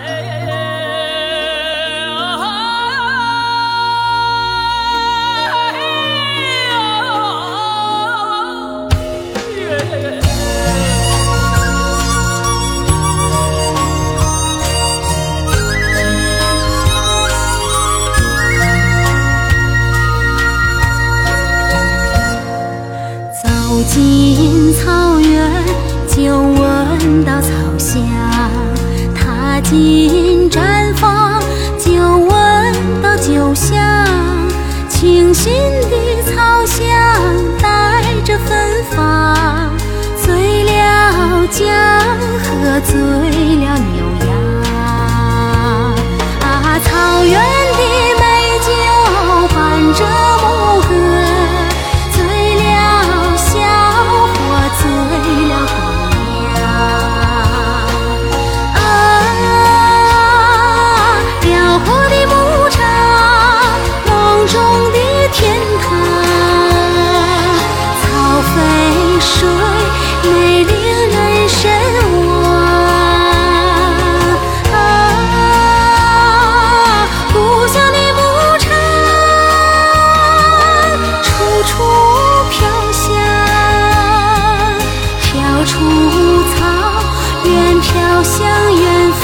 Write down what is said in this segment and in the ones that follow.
Hey. 清新的草香带着芬芳，醉了江河，水美令人神往啊故乡的牧场处处飘香飘出草原飘向远方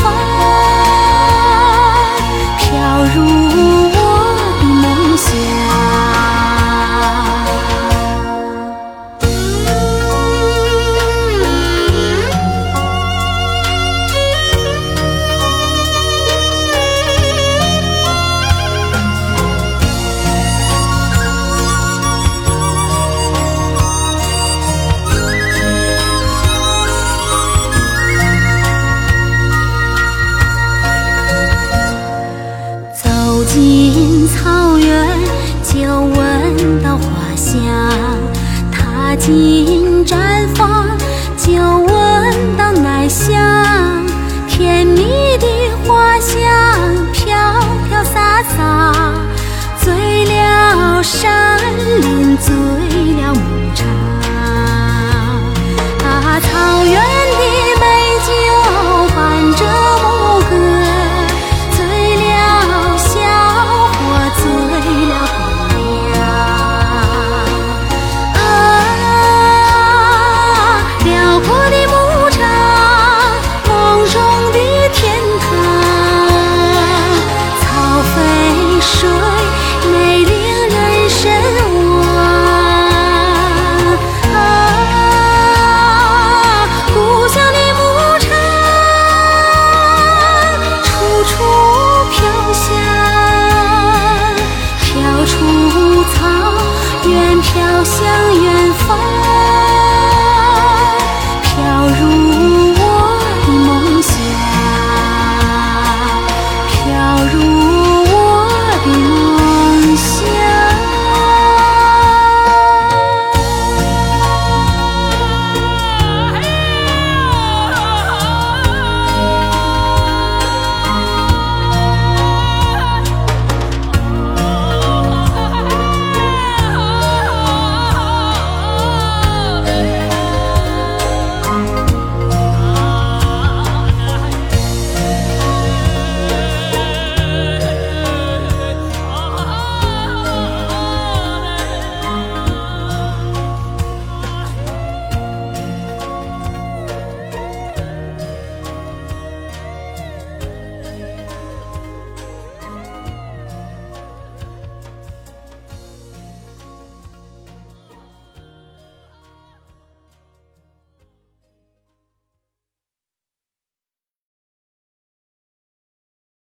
进毡相拥。